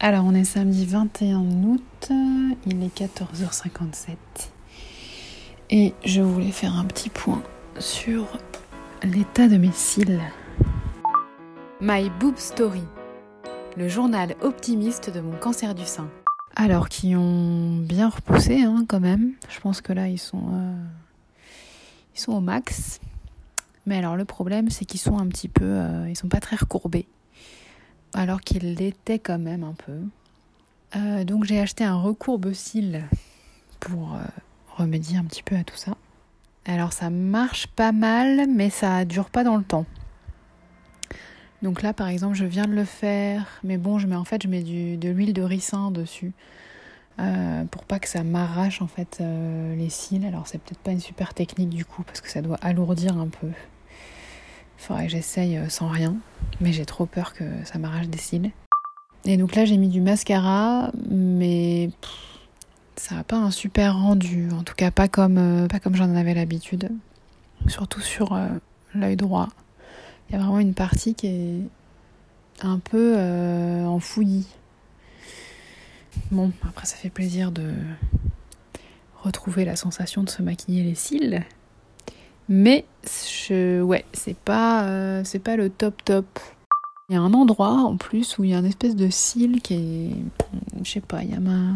Alors on est samedi 21 août, il est 14h57 et je voulais faire un petit point sur l'état de mes cils. My Boob Story, le journal optimiste de mon cancer du sein. Alors qui ont bien repoussé hein, quand même, je pense que là ils sont, euh, ils sont au max. Mais alors le problème c'est qu'ils sont un petit peu, euh, ils sont pas très recourbés alors qu'il l'était quand même un peu. Euh, donc j'ai acheté un recourbe-cils pour euh, remédier un petit peu à tout ça. Alors ça marche pas mal, mais ça dure pas dans le temps. Donc là, par exemple, je viens de le faire, mais bon, je mets en fait, je mets de l'huile de ricin dessus euh, pour pas que ça m'arrache en fait les cils. Alors c'est peut-être pas une super technique du coup parce que ça doit alourdir un peu. Faudrait que j'essaye sans rien mais j'ai trop peur que ça m'arrache des cils. Et donc là j'ai mis du mascara, mais ça n'a pas un super rendu, en tout cas pas comme, euh, pas comme j'en avais l'habitude, surtout sur euh, l'œil droit. Il y a vraiment une partie qui est un peu euh, en fouillis. Bon, après ça fait plaisir de retrouver la sensation de se maquiller les cils. Mais ouais, c'est pas, euh, c'est pas le top top. Il y a un endroit en plus où il y a une espèce de cil qui est, je sais pas, il y a ma,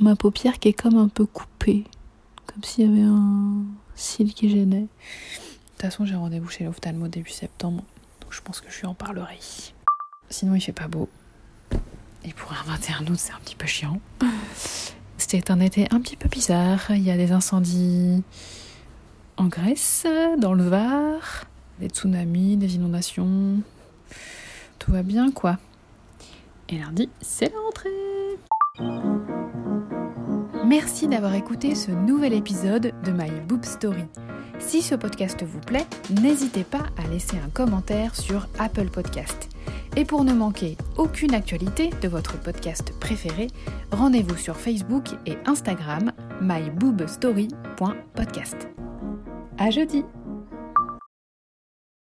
ma paupière qui est comme un peu coupée, comme s'il y avait un cil qui gênait. De toute façon, j'ai rendez-vous chez l'ophtalmo début septembre, donc je pense que je lui en parlerai. Sinon, il fait pas beau. Et pour un 21 août, c'est un petit peu chiant. C'était un été un petit peu bizarre. Il y a des incendies en Grèce, dans le Var, des tsunamis, des inondations. Tout va bien quoi. Et lundi, c'est la rentrée. Merci d'avoir écouté ce nouvel épisode de My Boob Story. Si ce podcast vous plaît, n'hésitez pas à laisser un commentaire sur Apple Podcast. Et pour ne manquer aucune actualité de votre podcast préféré, rendez-vous sur Facebook et Instagram myboobstory.podcast. À jeudi